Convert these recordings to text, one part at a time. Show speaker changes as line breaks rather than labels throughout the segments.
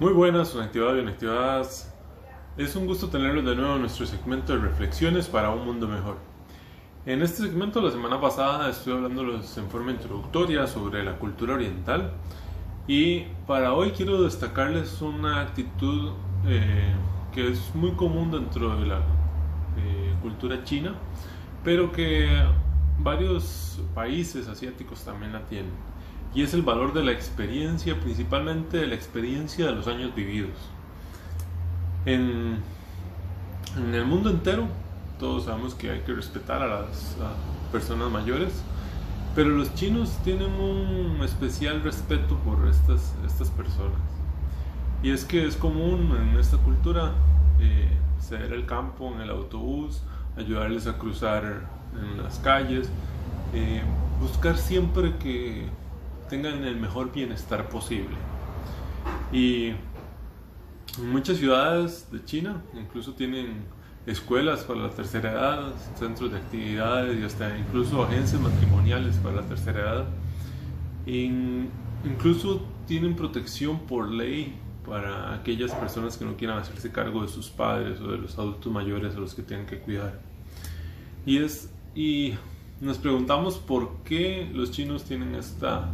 Muy buenas, Conectividad Conectivadas. Es un gusto tenerlos de nuevo en nuestro segmento de reflexiones para un mundo mejor. En este segmento, la semana pasada, estuve hablándoles en forma introductoria sobre la cultura oriental. Y para hoy quiero destacarles una actitud eh, que es muy común dentro de la eh, cultura china, pero que varios países asiáticos también la tienen y es el valor de la experiencia, principalmente de la experiencia de los años vividos. En, en el mundo entero, todos sabemos que hay que respetar a las personas mayores, pero los chinos tienen un especial respeto por estas, estas personas. Y es que es común en esta cultura eh, ceder el campo en el autobús, ayudarles a cruzar en las calles, eh, buscar siempre que tengan el mejor bienestar posible. Y muchas ciudades de China incluso tienen escuelas para la tercera edad, centros de actividades y hasta incluso agencias matrimoniales para la tercera edad. incluso tienen protección por ley para aquellas personas que no quieran hacerse cargo de sus padres o de los adultos mayores a los que tienen que cuidar. Y, es, y nos preguntamos por qué los chinos tienen esta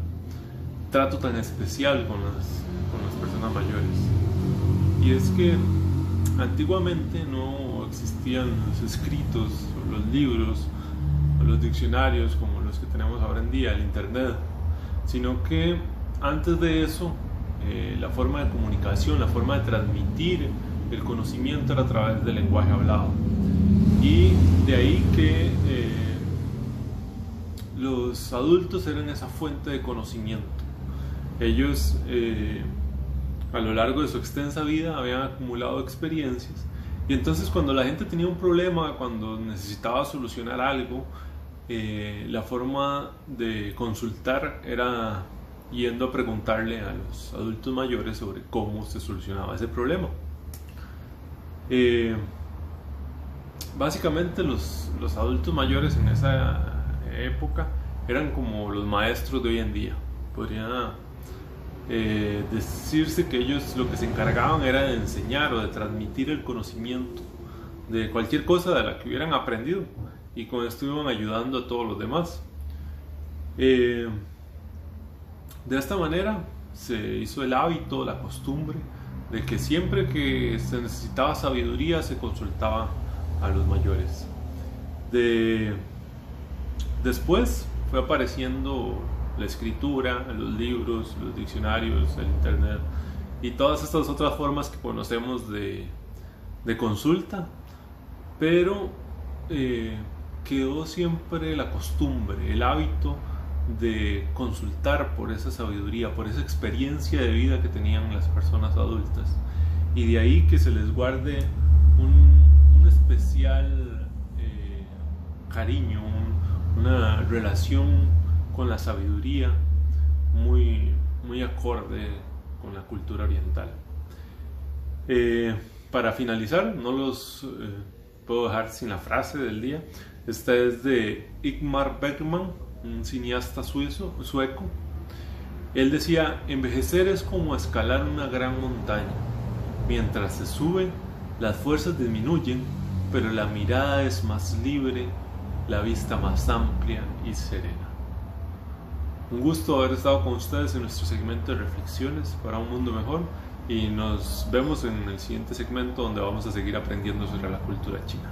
trato tan especial con las, con las personas mayores. Y es que antiguamente no existían los escritos, los libros, los diccionarios como los que tenemos ahora en día, el Internet, sino que antes de eso eh, la forma de comunicación, la forma de transmitir el conocimiento era a través del lenguaje hablado. Y de ahí que eh, los adultos eran esa fuente de conocimiento ellos eh, a lo largo de su extensa vida habían acumulado experiencias y entonces cuando la gente tenía un problema, cuando necesitaba solucionar algo, eh, la forma de consultar era yendo a preguntarle a los adultos mayores sobre cómo se solucionaba ese problema. Eh, básicamente los, los adultos mayores en esa época eran como los maestros de hoy en día. Podrían eh, decirse que ellos lo que se encargaban era de enseñar o de transmitir el conocimiento de cualquier cosa de la que hubieran aprendido y con esto iban ayudando a todos los demás. Eh, de esta manera se hizo el hábito, la costumbre de que siempre que se necesitaba sabiduría se consultaba a los mayores. De, después fue apareciendo la escritura, los libros, los diccionarios, el internet y todas estas otras formas que conocemos de, consulta, pero eh, quedó siempre la costumbre, el hábito de consultar por esa sabiduría, por esa experiencia de vida que tenían las personas adultas. Y de ahí que se les guarde un, especial eh, cariño, una relación con la sabiduría muy, muy acorde con la cultura oriental. Eh, para finalizar, no los eh, puedo dejar sin la frase del día. Esta es de Igmar Bergman, un cineasta sueco. Él decía, envejecer es como escalar una gran montaña. Mientras se sube, las fuerzas disminuyen, pero la mirada es más libre, la vista más amplia y serena. Un gusto haber estado con ustedes en nuestro segmento de reflexiones para un mundo mejor y nos vemos en el siguiente segmento donde vamos a seguir aprendiendo sobre la cultura china.